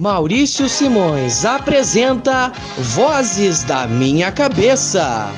Maurício Simões apresenta Vozes da Minha Cabeça.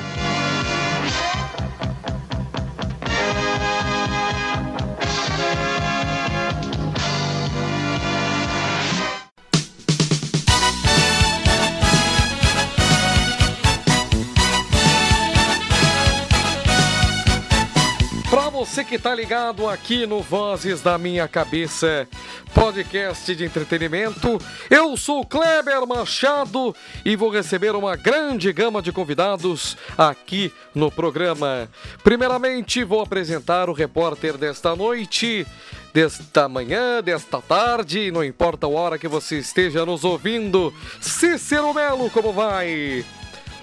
Que tá ligado aqui no Vozes da Minha Cabeça, podcast de entretenimento. Eu sou Kleber Machado e vou receber uma grande gama de convidados aqui no programa. Primeiramente, vou apresentar o repórter desta noite, desta manhã, desta tarde, não importa a hora que você esteja nos ouvindo. Cícero Melo, como vai?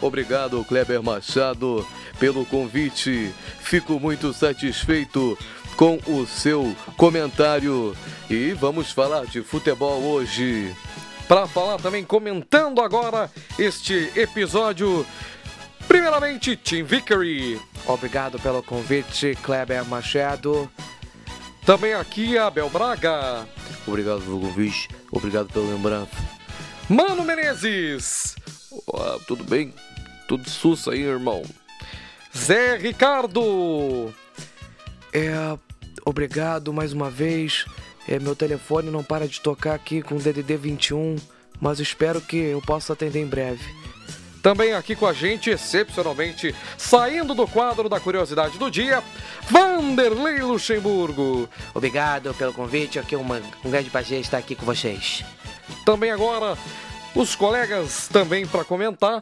Obrigado, Kleber Machado pelo convite. Fico muito satisfeito com o seu comentário e vamos falar de futebol hoje. Para falar também, comentando agora este episódio. Primeiramente, Tim Vickery. Obrigado pelo convite, Kleber Machado. Também aqui, Abel Braga. Obrigado pelo convite, obrigado pela lembrança. Mano Menezes. Olá, tudo bem? Tudo sus aí, irmão. Zé Ricardo. É, obrigado mais uma vez. É, meu telefone não para de tocar aqui com o DDD 21, mas espero que eu possa atender em breve. Também aqui com a gente, excepcionalmente, saindo do quadro da curiosidade do dia, Vanderlei Luxemburgo. Obrigado pelo convite, aqui é uma, um grande prazer estar aqui com vocês. Também agora, os colegas também para comentar,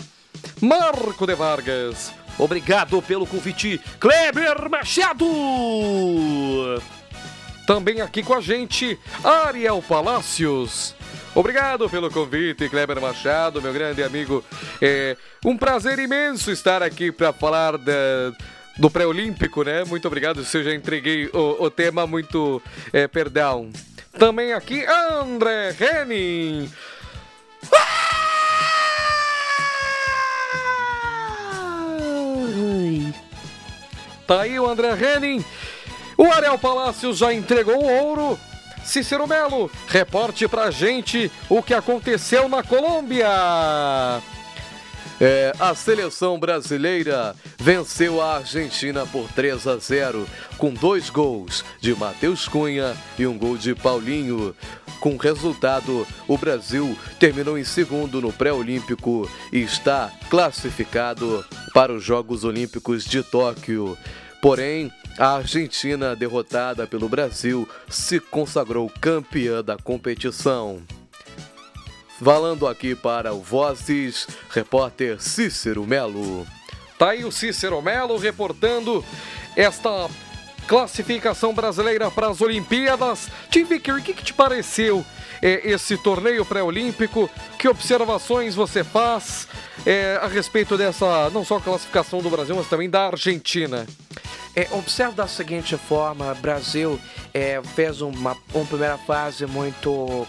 Marco de Vargas. Obrigado pelo convite, Kleber Machado! Também aqui com a gente, Ariel Palácios. Obrigado pelo convite, Kleber Machado, meu grande amigo. É um prazer imenso estar aqui para falar da, do pré-olímpico, né? Muito obrigado, se eu já entreguei o, o tema, muito é, perdão. Também aqui, André Henning. Tá aí o André Henning. O Ariel Palácios já entregou o ouro. Cícero Melo, reporte pra gente o que aconteceu na Colômbia. É, a seleção brasileira venceu a Argentina por 3 a 0, com dois gols de Matheus Cunha e um gol de Paulinho. Com resultado, o Brasil terminou em segundo no pré-olímpico e está classificado para os Jogos Olímpicos de Tóquio. Porém, a Argentina, derrotada pelo Brasil, se consagrou campeã da competição. Falando aqui para o Vozes, repórter Cícero Melo. Tá aí o Cícero Melo reportando esta classificação brasileira para as Olimpíadas. Tim Vicker, o que, que te pareceu é, esse torneio pré-olímpico? Que observações você faz é, a respeito dessa, não só classificação do Brasil, mas também da Argentina? É, observo da seguinte forma: Brasil é, fez uma, uma primeira fase muito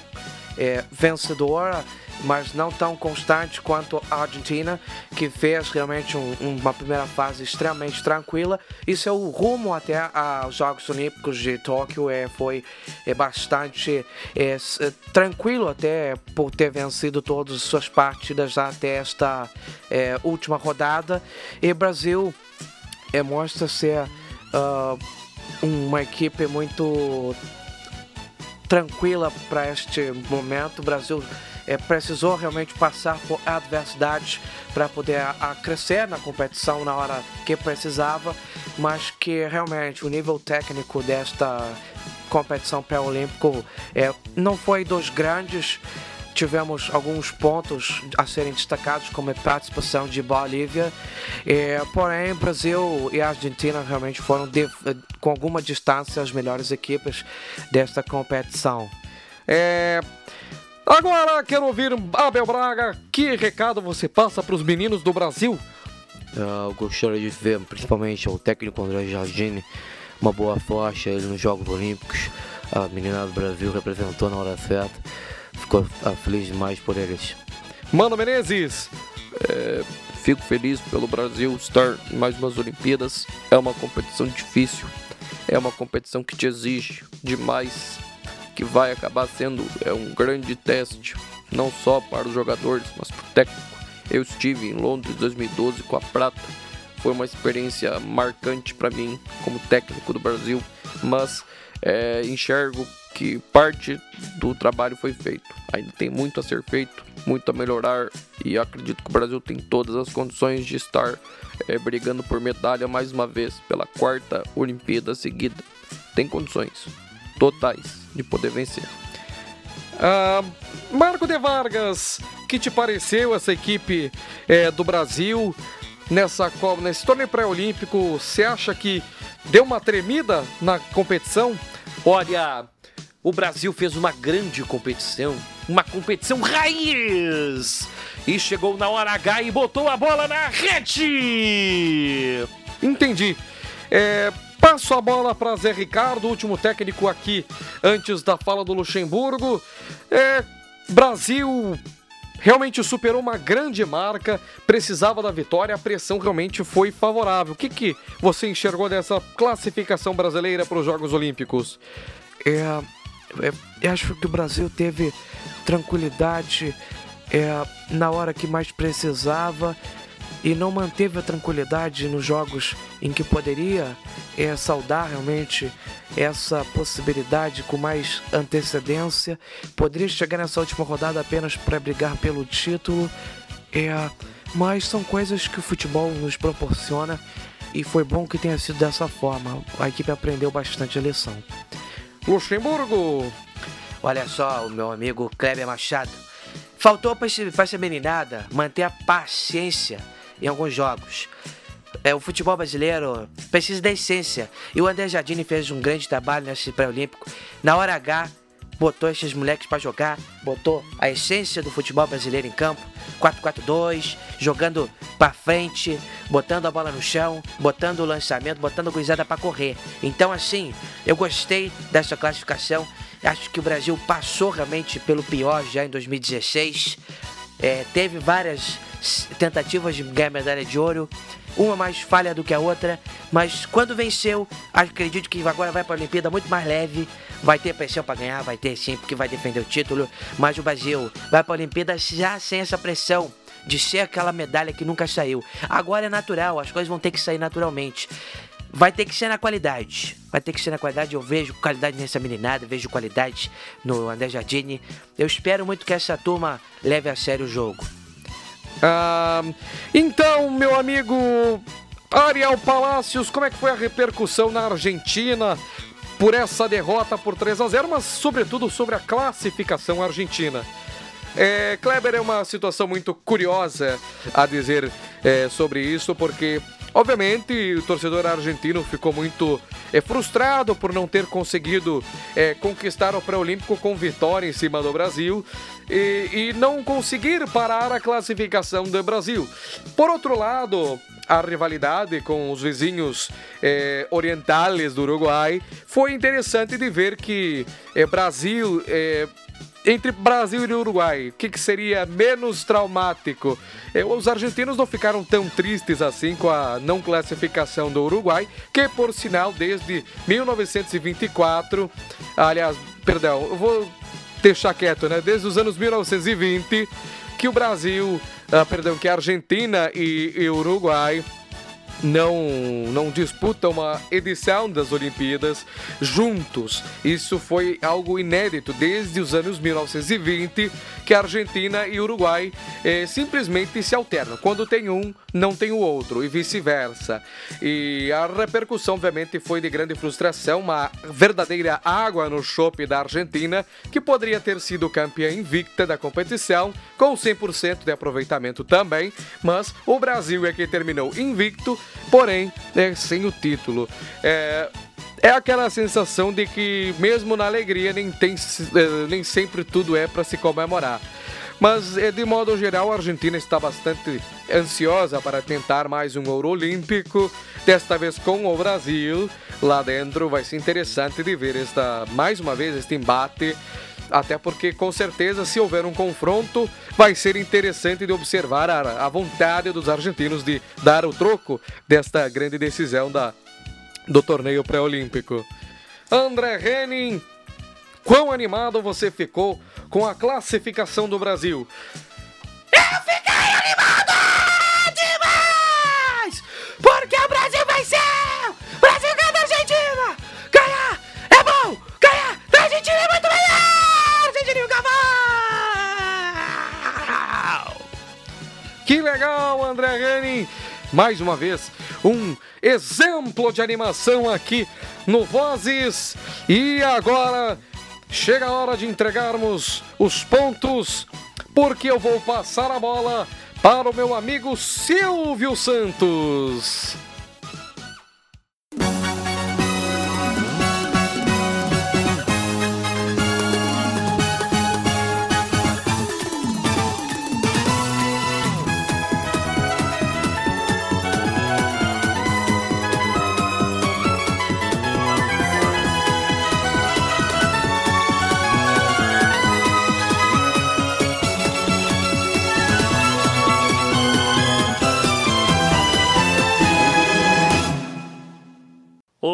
é, vencedora, mas não tão constante quanto a Argentina, que fez realmente um, uma primeira fase extremamente tranquila. E seu é rumo até aos Jogos Olímpicos de Tóquio é, foi é, bastante é, é, tranquilo, até por ter vencido todas as suas partidas até esta é, última rodada. E Brasil é, mostra ser uh, uma equipe muito tranquila para este momento. O Brasil é, precisou realmente passar por adversidades para poder a, a crescer na competição na hora que precisava, mas que realmente o nível técnico desta competição pré-olímpico é, não foi dos grandes tivemos alguns pontos a serem destacados, como a participação de Bolívia. É, porém, Brasil e Argentina realmente foram, de, com alguma distância, as melhores equipes desta competição. É, Agora quero ouvir Abel Braga. Que recado você passa para os meninos do Brasil? Eu gostaria de ver principalmente o técnico André Jardine uma boa sorte ele nos Jogos Olímpicos. A menina do Brasil representou na hora certa ficou feliz demais por eles. Mano Menezes! É, fico feliz pelo Brasil estar em mais umas Olimpíadas. É uma competição difícil, é uma competição que te exige demais, que vai acabar sendo é um grande teste não só para os jogadores, mas para o técnico. Eu estive em Londres 2012 com a prata. Foi uma experiência marcante para mim como técnico do Brasil, mas é, enxergo que parte do trabalho foi feito. Ainda tem muito a ser feito, muito a melhorar e acredito que o Brasil tem todas as condições de estar é, brigando por medalha mais uma vez pela quarta Olimpíada seguida. Tem condições totais de poder vencer. Ah, Marco de Vargas, que te pareceu essa equipe é, do Brasil nessa nesse torneio pré-olímpico? Você acha que deu uma tremida na competição? Olha, o Brasil fez uma grande competição, uma competição raiz, e chegou na hora H e botou a bola na rede. Entendi. É, passo a bola para Zé Ricardo, último técnico aqui antes da fala do Luxemburgo. É, Brasil realmente superou uma grande marca, precisava da vitória, a pressão realmente foi favorável. O que, que você enxergou dessa classificação brasileira para os Jogos Olímpicos? É, é, eu acho que o Brasil teve tranquilidade é, na hora que mais precisava e não manteve a tranquilidade nos jogos em que poderia é, saudar realmente essa possibilidade com mais antecedência. Poderia chegar nessa última rodada apenas para brigar pelo título, é, mas são coisas que o futebol nos proporciona e foi bom que tenha sido dessa forma. A equipe aprendeu bastante a lição. Luxemburgo. Olha só, o meu amigo Kleber Machado. Faltou para essa meninada manter a paciência em alguns jogos. É, o futebol brasileiro precisa da essência. E o André Jardine fez um grande trabalho nesse pré-olímpico. Na hora H, botou esses moleques para jogar, botou a essência do futebol brasileiro em campo. 4-4-2, jogando para frente, botando a bola no chão, botando o lançamento, botando a gurizada para correr. Então, assim, eu gostei dessa classificação. Acho que o Brasil passou realmente pelo pior já em 2016. É, teve várias tentativas de ganhar medalha de ouro, uma mais falha do que a outra, mas quando venceu, acredito que agora vai para a Olimpíada muito mais leve, vai ter pressão para ganhar, vai ter sim, porque vai defender o título, mas o Brasil vai para a Olimpíada já sem essa pressão de ser aquela medalha que nunca saiu. Agora é natural, as coisas vão ter que sair naturalmente. Vai ter que ser na qualidade. Vai ter que ser na qualidade. Eu vejo qualidade nessa meninada, vejo qualidade no André Jardine. Eu espero muito que essa turma leve a sério o jogo. Ah, então, meu amigo Ariel Palacios, como é que foi a repercussão na Argentina por essa derrota por 3 a 0, mas sobretudo sobre a classificação argentina? É, Kleber é uma situação muito curiosa a dizer é, sobre isso, porque Obviamente, o torcedor argentino ficou muito é, frustrado por não ter conseguido é, conquistar o pré-olímpico com vitória em cima do Brasil e, e não conseguir parar a classificação do Brasil. Por outro lado, a rivalidade com os vizinhos eh, orientais do Uruguai, foi interessante de ver que eh, Brasil entre Brasil e Uruguai, o que, que, seria menos traumático? É, os argentinos não ficaram tão tristes assim com a não classificação do Uruguai, que por sinal desde 1924, aliás, perdão, eu vou deixar quieto, né? Desde os anos 1920 que o Brasil, ah, perdão, que a Argentina e, e Uruguai não, não disputam uma edição das Olimpíadas juntos. Isso foi algo inédito desde os anos 1920, que a Argentina e o Uruguai eh, simplesmente se alternam. Quando tem um, não tem o outro, e vice-versa. E a repercussão, obviamente, foi de grande frustração, uma verdadeira água no chope da Argentina, que poderia ter sido campeã invicta da competição, com 100% de aproveitamento também, mas o Brasil é que terminou invicto porém né, sem o título. É, é aquela sensação de que mesmo na alegria nem, tem, é, nem sempre tudo é para se comemorar. Mas é, de modo geral a Argentina está bastante ansiosa para tentar mais um ouro olímpico, desta vez com o Brasil. Lá dentro vai ser interessante de ver esta mais uma vez este embate até porque com certeza se houver um confronto vai ser interessante de observar a, a vontade dos argentinos de dar o troco desta grande decisão da, do torneio pré-olímpico. André Henning, quão animado você ficou com a classificação do Brasil. Eu fiquei animado Que legal, André Henning! Mais uma vez, um exemplo de animação aqui no Vozes. E agora chega a hora de entregarmos os pontos, porque eu vou passar a bola para o meu amigo Silvio Santos.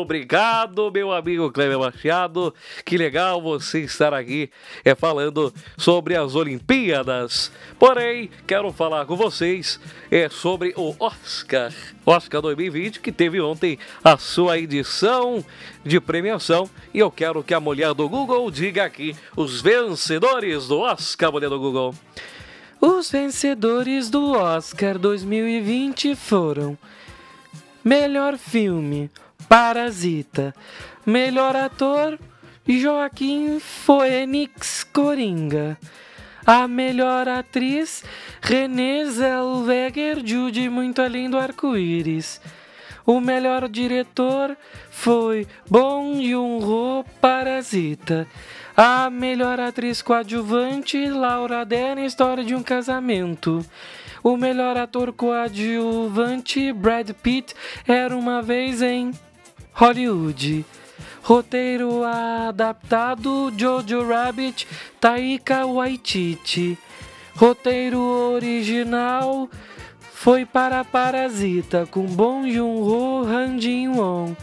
Obrigado, meu amigo Cleber Machado. Que legal você estar aqui é, falando sobre as Olimpíadas. Porém, quero falar com vocês é, sobre o Oscar. Oscar 2020, que teve ontem a sua edição de premiação. E eu quero que a mulher do Google diga aqui os vencedores do Oscar, mulher do Google. Os vencedores do Oscar 2020 foram Melhor Filme Parasita. Melhor ator, Joaquim Phoenix Coringa. A melhor atriz, Renée Zellweger, Judy Muito Além do Arco-Íris. O melhor diretor foi Bong Joon-ho, Parasita. A melhor atriz coadjuvante, Laura Dern, História de um Casamento. O melhor ator coadjuvante, Brad Pitt, Era Uma Vez em Hollywood. Roteiro adaptado Jojo Rabbit, Taika Waititi. Roteiro original foi para Parasita com Bong Joon-ho, Han Jin-won.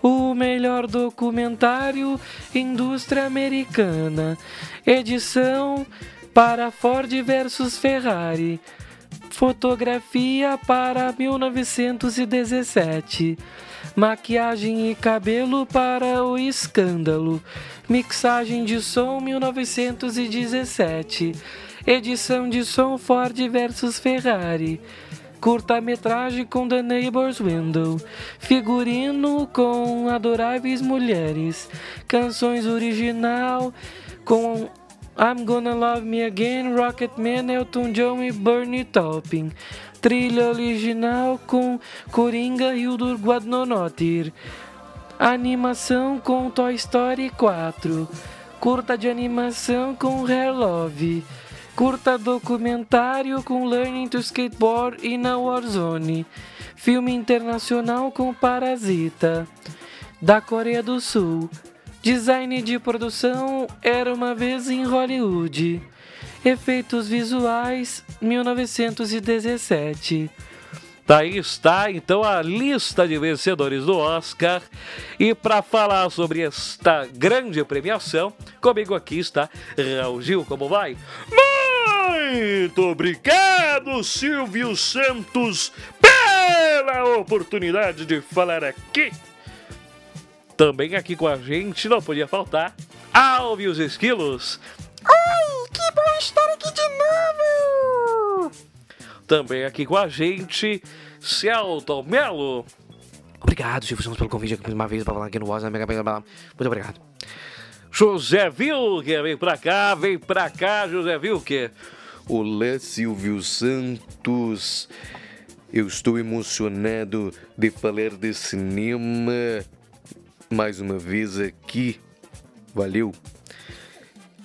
O melhor documentário Indústria Americana. Edição para Ford versus Ferrari. Fotografia para 1917. Maquiagem e cabelo para o escândalo. Mixagem de som 1917. Edição de som Ford versus Ferrari. Curta-metragem com The Neighbor's Window. Figurino com Adoráveis Mulheres. Canções original com I'm Gonna Love Me Again, Rocketman, Elton John e Bernie Taupin trilha original com Coringa e o Guadnonotir. Animação com Toy Story 4. Curta de animação com Hair Love. Curta documentário com Learning to Skateboard e na Warzone. Filme internacional com Parasita. Da Coreia do Sul. Design de produção Era uma vez em Hollywood. Efeitos visuais 1917. Daí está então a lista de vencedores do Oscar. E para falar sobre esta grande premiação, comigo aqui está Raul Gil. Como vai? Muito obrigado, Silvio Santos, pela oportunidade de falar aqui. Também aqui com a gente, não podia faltar, Alves Esquilos. Oi, que bom estar aqui de novo! Também aqui com a gente, Celton Melo. Obrigado, Silvio Santos, pelo convite aqui mais uma vez para falar aqui no Voz Mega Muito obrigado. José Vilker, vem pra cá, vem pra cá, José Vilker. Olá, Silvio Santos. Eu estou emocionado de falar de cinema mais uma vez aqui. Valeu.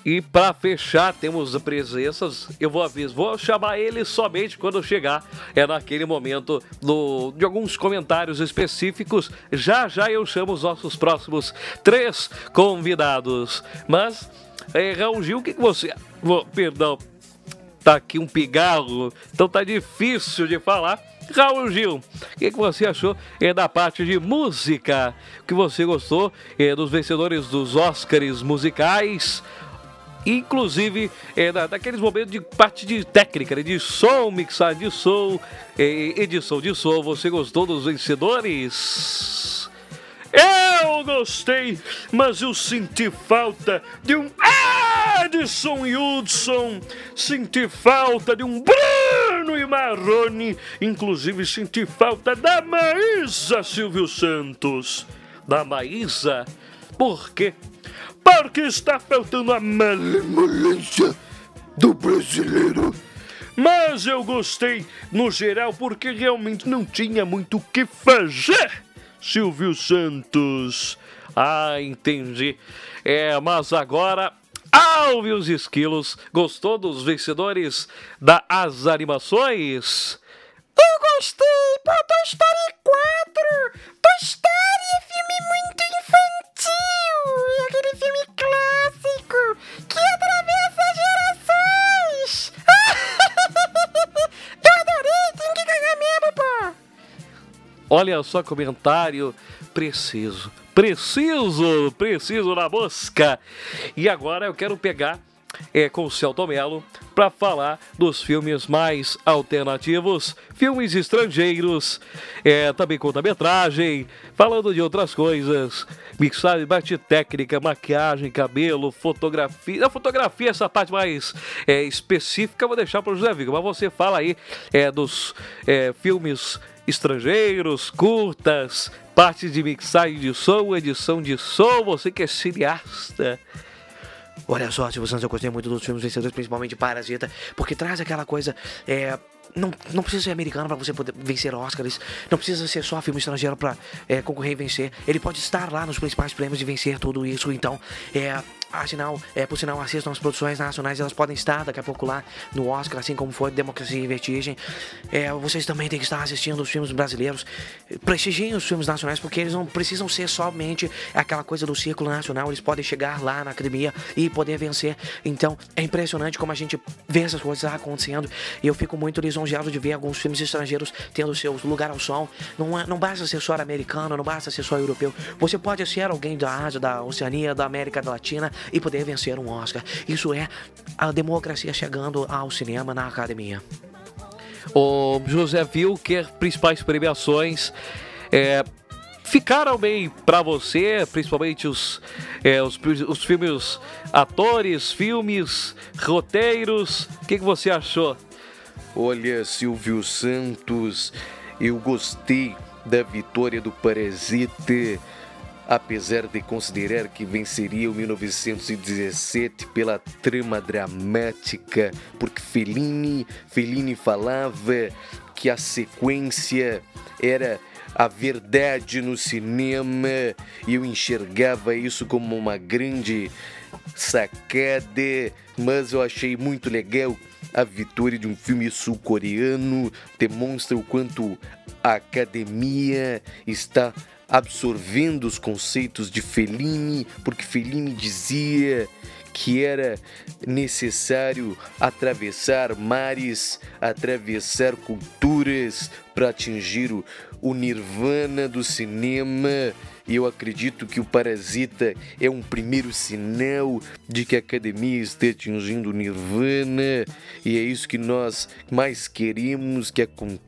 E para fechar, temos presenças. Eu vou avisar, vou chamar ele somente quando chegar. É naquele momento do, de alguns comentários específicos. Já já eu chamo os nossos próximos três convidados. Mas, é, Raul Gil, o que, que você. Oh, perdão, tá aqui um pigarro, então tá difícil de falar. Raul Gil, o que, que, você achou é, da parte de música? O que você gostou é, dos vencedores dos Oscars musicais? Inclusive é, da, daqueles momentos de parte de técnica, né, de som, mixagem de som, é, edição de som. Você gostou dos vencedores? Eu gostei, mas eu senti falta de um Edson Hudson, senti falta de um Bruno e Marrone, inclusive senti falta da Maísa Silvio Santos. Da Maísa? Por quê? Porque está faltando a malemolência do brasileiro. Mas eu gostei no geral porque realmente não tinha muito o que fazer. Silvio Santos. Ah, entendi. É, mas agora Alve os esquilos. Gostou dos vencedores das animações? Eu gostei, pô, Toy Story 4. Olha só comentário preciso. Preciso, preciso na mosca. E agora eu quero pegar é, com o Celto Melo para falar dos filmes mais alternativos, filmes estrangeiros, é, também conta-metragem, falando de outras coisas, mixagem, parte técnica, maquiagem, cabelo, fotografia. A fotografia, essa parte mais é, específica, vou deixar para o José Vigo, mas você fala aí é, dos é, filmes estrangeiros, curtas, partes de mixagem de som, edição de som, você que é cineasta. Olha só, Silvio Santos, eu gostei muito dos filmes vencedores, principalmente Parasita, porque traz aquela coisa. É, não, não precisa ser americano para você poder vencer Oscars, não precisa ser só filme estrangeiro para é, concorrer e vencer. Ele pode estar lá nos principais prêmios e vencer tudo isso. Então, é, Afinal, é, por sinal, assistam as produções nacionais, elas podem estar daqui a pouco lá no Oscar, assim como foi Democracia e Vertigem. É, vocês também têm que estar assistindo os filmes brasileiros. Prestigiem os filmes nacionais, porque eles não precisam ser somente aquela coisa do círculo nacional, eles podem chegar lá na academia e poder vencer. Então, é impressionante como a gente vê essas coisas acontecendo. E eu fico muito lisonjeado de ver alguns filmes estrangeiros tendo seu lugar ao sol. Não, é, não basta ser só americano, não basta ser só europeu. Você pode ser alguém da Ásia, da Oceania, da América Latina e poder vencer um Oscar. Isso é a democracia chegando ao cinema na academia. O José viu que as principais premiações é, ficaram bem para você, principalmente os, é, os, os filmes, atores, filmes, roteiros. O que, que você achou? Olha, Silvio Santos, eu gostei da vitória do Parasite apesar de considerar que venceria o 1917 pela trama dramática, porque Fellini, Fellini falava que a sequência era a verdade no cinema e eu enxergava isso como uma grande sacada, mas eu achei muito legal a vitória de um filme sul-coreano, demonstra o quanto a academia está absorvendo os conceitos de Fellini, porque Fellini dizia que era necessário atravessar mares, atravessar culturas para atingir o, o nirvana do cinema. E eu acredito que o Parasita é um primeiro sinal de que a academia está atingindo o nirvana, e é isso que nós mais queremos que aconteça.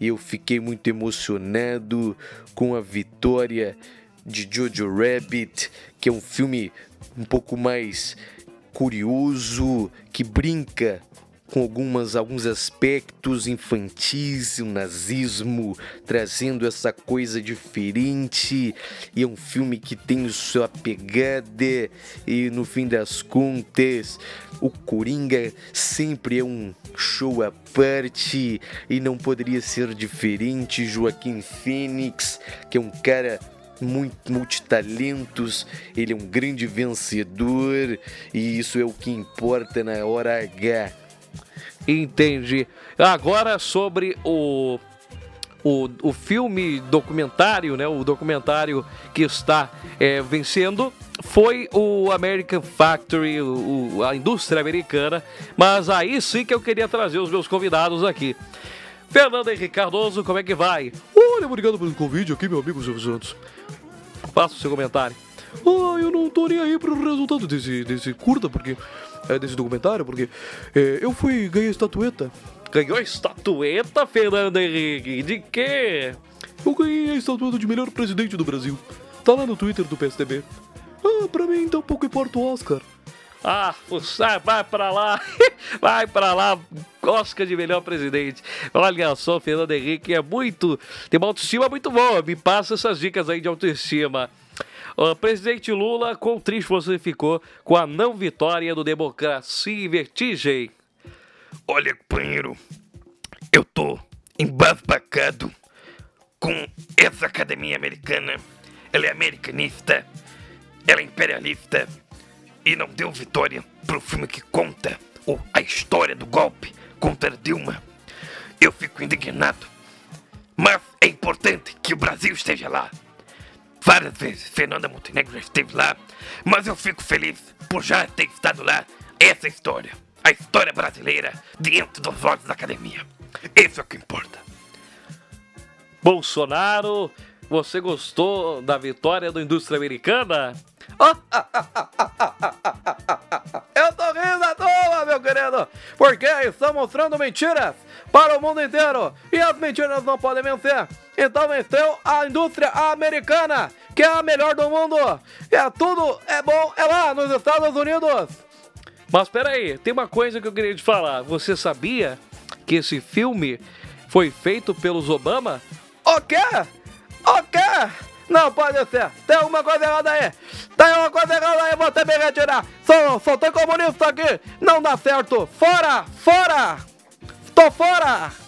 Eu fiquei muito emocionado com a vitória de Jojo Rabbit, que é um filme um pouco mais curioso, que brinca com algumas, alguns aspectos infantis, o nazismo, trazendo essa coisa diferente. E é um filme que tem sua pegada, e no fim das contas, o Coringa sempre é um show à parte e não poderia ser diferente. Joaquim Fênix, que é um cara muito multitalentos, ele é um grande vencedor e isso é o que importa na hora H. Entendi. Agora sobre o, o, o filme documentário, né? O documentário que está é, vencendo foi o American Factory, o, a indústria americana. Mas aí sim que eu queria trazer os meus convidados aqui. Fernando Henrique Cardoso, como é que vai? Olha, obrigado pelo convite aqui, meu amigo Silvio Santos. Faça o seu comentário. Ah, eu não tô nem aí pro resultado desse, desse curta, porque. É, desse documentário, porque é, eu fui ganhei a estatueta. Ganhou a estatueta, Fernando Henrique? De quê? Eu ganhei a estatueta de melhor presidente do Brasil. Tá lá no Twitter do PSDB. Ah, pra mim então pouco importa o Oscar. Ah, sai, vai pra lá, vai pra lá, Oscar de melhor presidente. Olha só, Fernando Henrique é muito, tem uma autoestima muito boa, me passa essas dicas aí de autoestima. O presidente Lula, quão triste você ficou com a não vitória do Democracia em Vertigem? Olha, companheiro, eu tô embasbacado com essa academia americana. Ela é americanista, ela é imperialista e não deu vitória pro filme que conta ou a história do golpe contra Dilma. Eu fico indignado, mas é importante que o Brasil esteja lá. Várias vezes Fernanda Montenegro já esteve lá, mas eu fico feliz por já ter estado lá. Essa história, a história brasileira dentro dos olhos da academia. Isso é o que importa. Bolsonaro, você gostou da vitória do Indústria Americana? Eu tô rindo à toa, meu querido, porque estão mostrando mentiras para o mundo inteiro e as mentiras não podem vencer. Então venceu a indústria americana, que é a melhor do mundo. É tudo é bom é lá nos Estados Unidos. Mas peraí, tem uma coisa que eu queria te falar. Você sabia que esse filme foi feito pelos Obama? O quê? O quê? Não pode ser. Tem alguma coisa errada aí. Tem alguma coisa errada aí, vou ter me retirar. Sou, sou tão comunista aqui. Não dá certo. Fora, fora. Tô fora.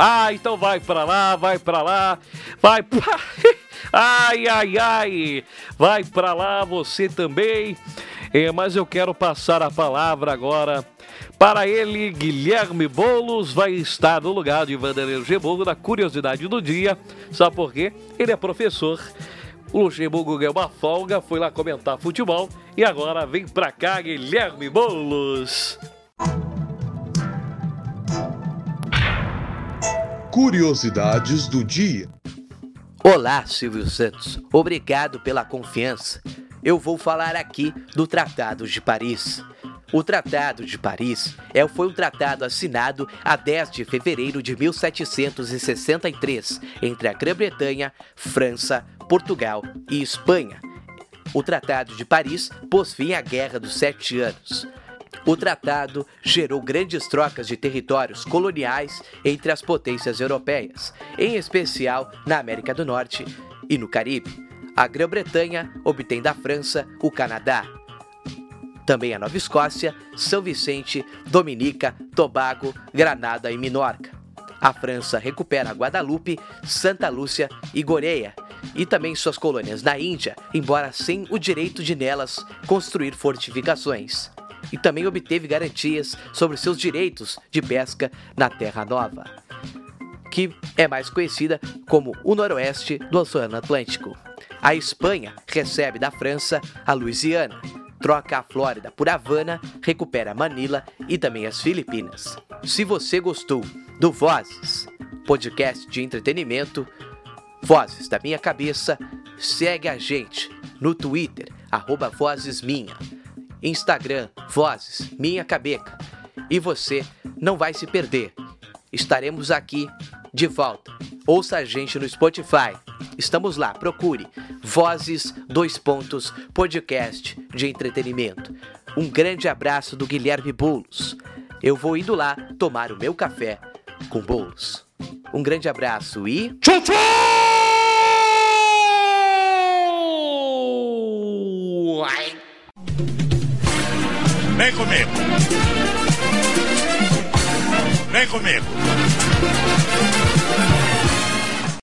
Ah, então vai pra lá, vai pra lá, vai pra... Ai, ai, ai, vai pra lá você também. É, mas eu quero passar a palavra agora para ele, Guilherme Boulos vai estar no lugar de Vanderlei Luxemburgo na curiosidade do dia. Sabe por quê? Ele é professor. O Luxemburgo ganhou uma folga, foi lá comentar futebol e agora vem pra cá Guilherme Boulos. Curiosidades do dia. Olá, Silvio Santos. Obrigado pela confiança. Eu vou falar aqui do Tratado de Paris. O Tratado de Paris é, foi um tratado assinado a 10 de fevereiro de 1763 entre a Grã-Bretanha, França, Portugal e Espanha. O Tratado de Paris pôs fim à Guerra dos Sete Anos. O tratado gerou grandes trocas de territórios coloniais entre as potências europeias, em especial na América do Norte e no Caribe. A Grã-Bretanha obtém da França o Canadá, também a Nova Escócia, São Vicente, Dominica, Tobago, Granada e Minorca. A França recupera Guadalupe, Santa Lúcia e Goreia, e também suas colônias na Índia, embora sem o direito de nelas construir fortificações. E também obteve garantias sobre seus direitos de pesca na Terra Nova, que é mais conhecida como o Noroeste do Oceano Atlântico. A Espanha recebe da França a Louisiana, troca a Flórida por Havana, recupera Manila e também as Filipinas. Se você gostou do Vozes, podcast de entretenimento, Vozes da Minha Cabeça, segue a gente no Twitter, arroba Vozes Minha, Instagram, Vozes Minha Cabeca. E você não vai se perder. Estaremos aqui de volta. Ouça a gente no Spotify. Estamos lá, procure Vozes, dois pontos, podcast de entretenimento. Um grande abraço do Guilherme Boulos. Eu vou indo lá tomar o meu café com bolos. Um grande abraço e. Tchau, tchau! Vem comigo. Vem comigo.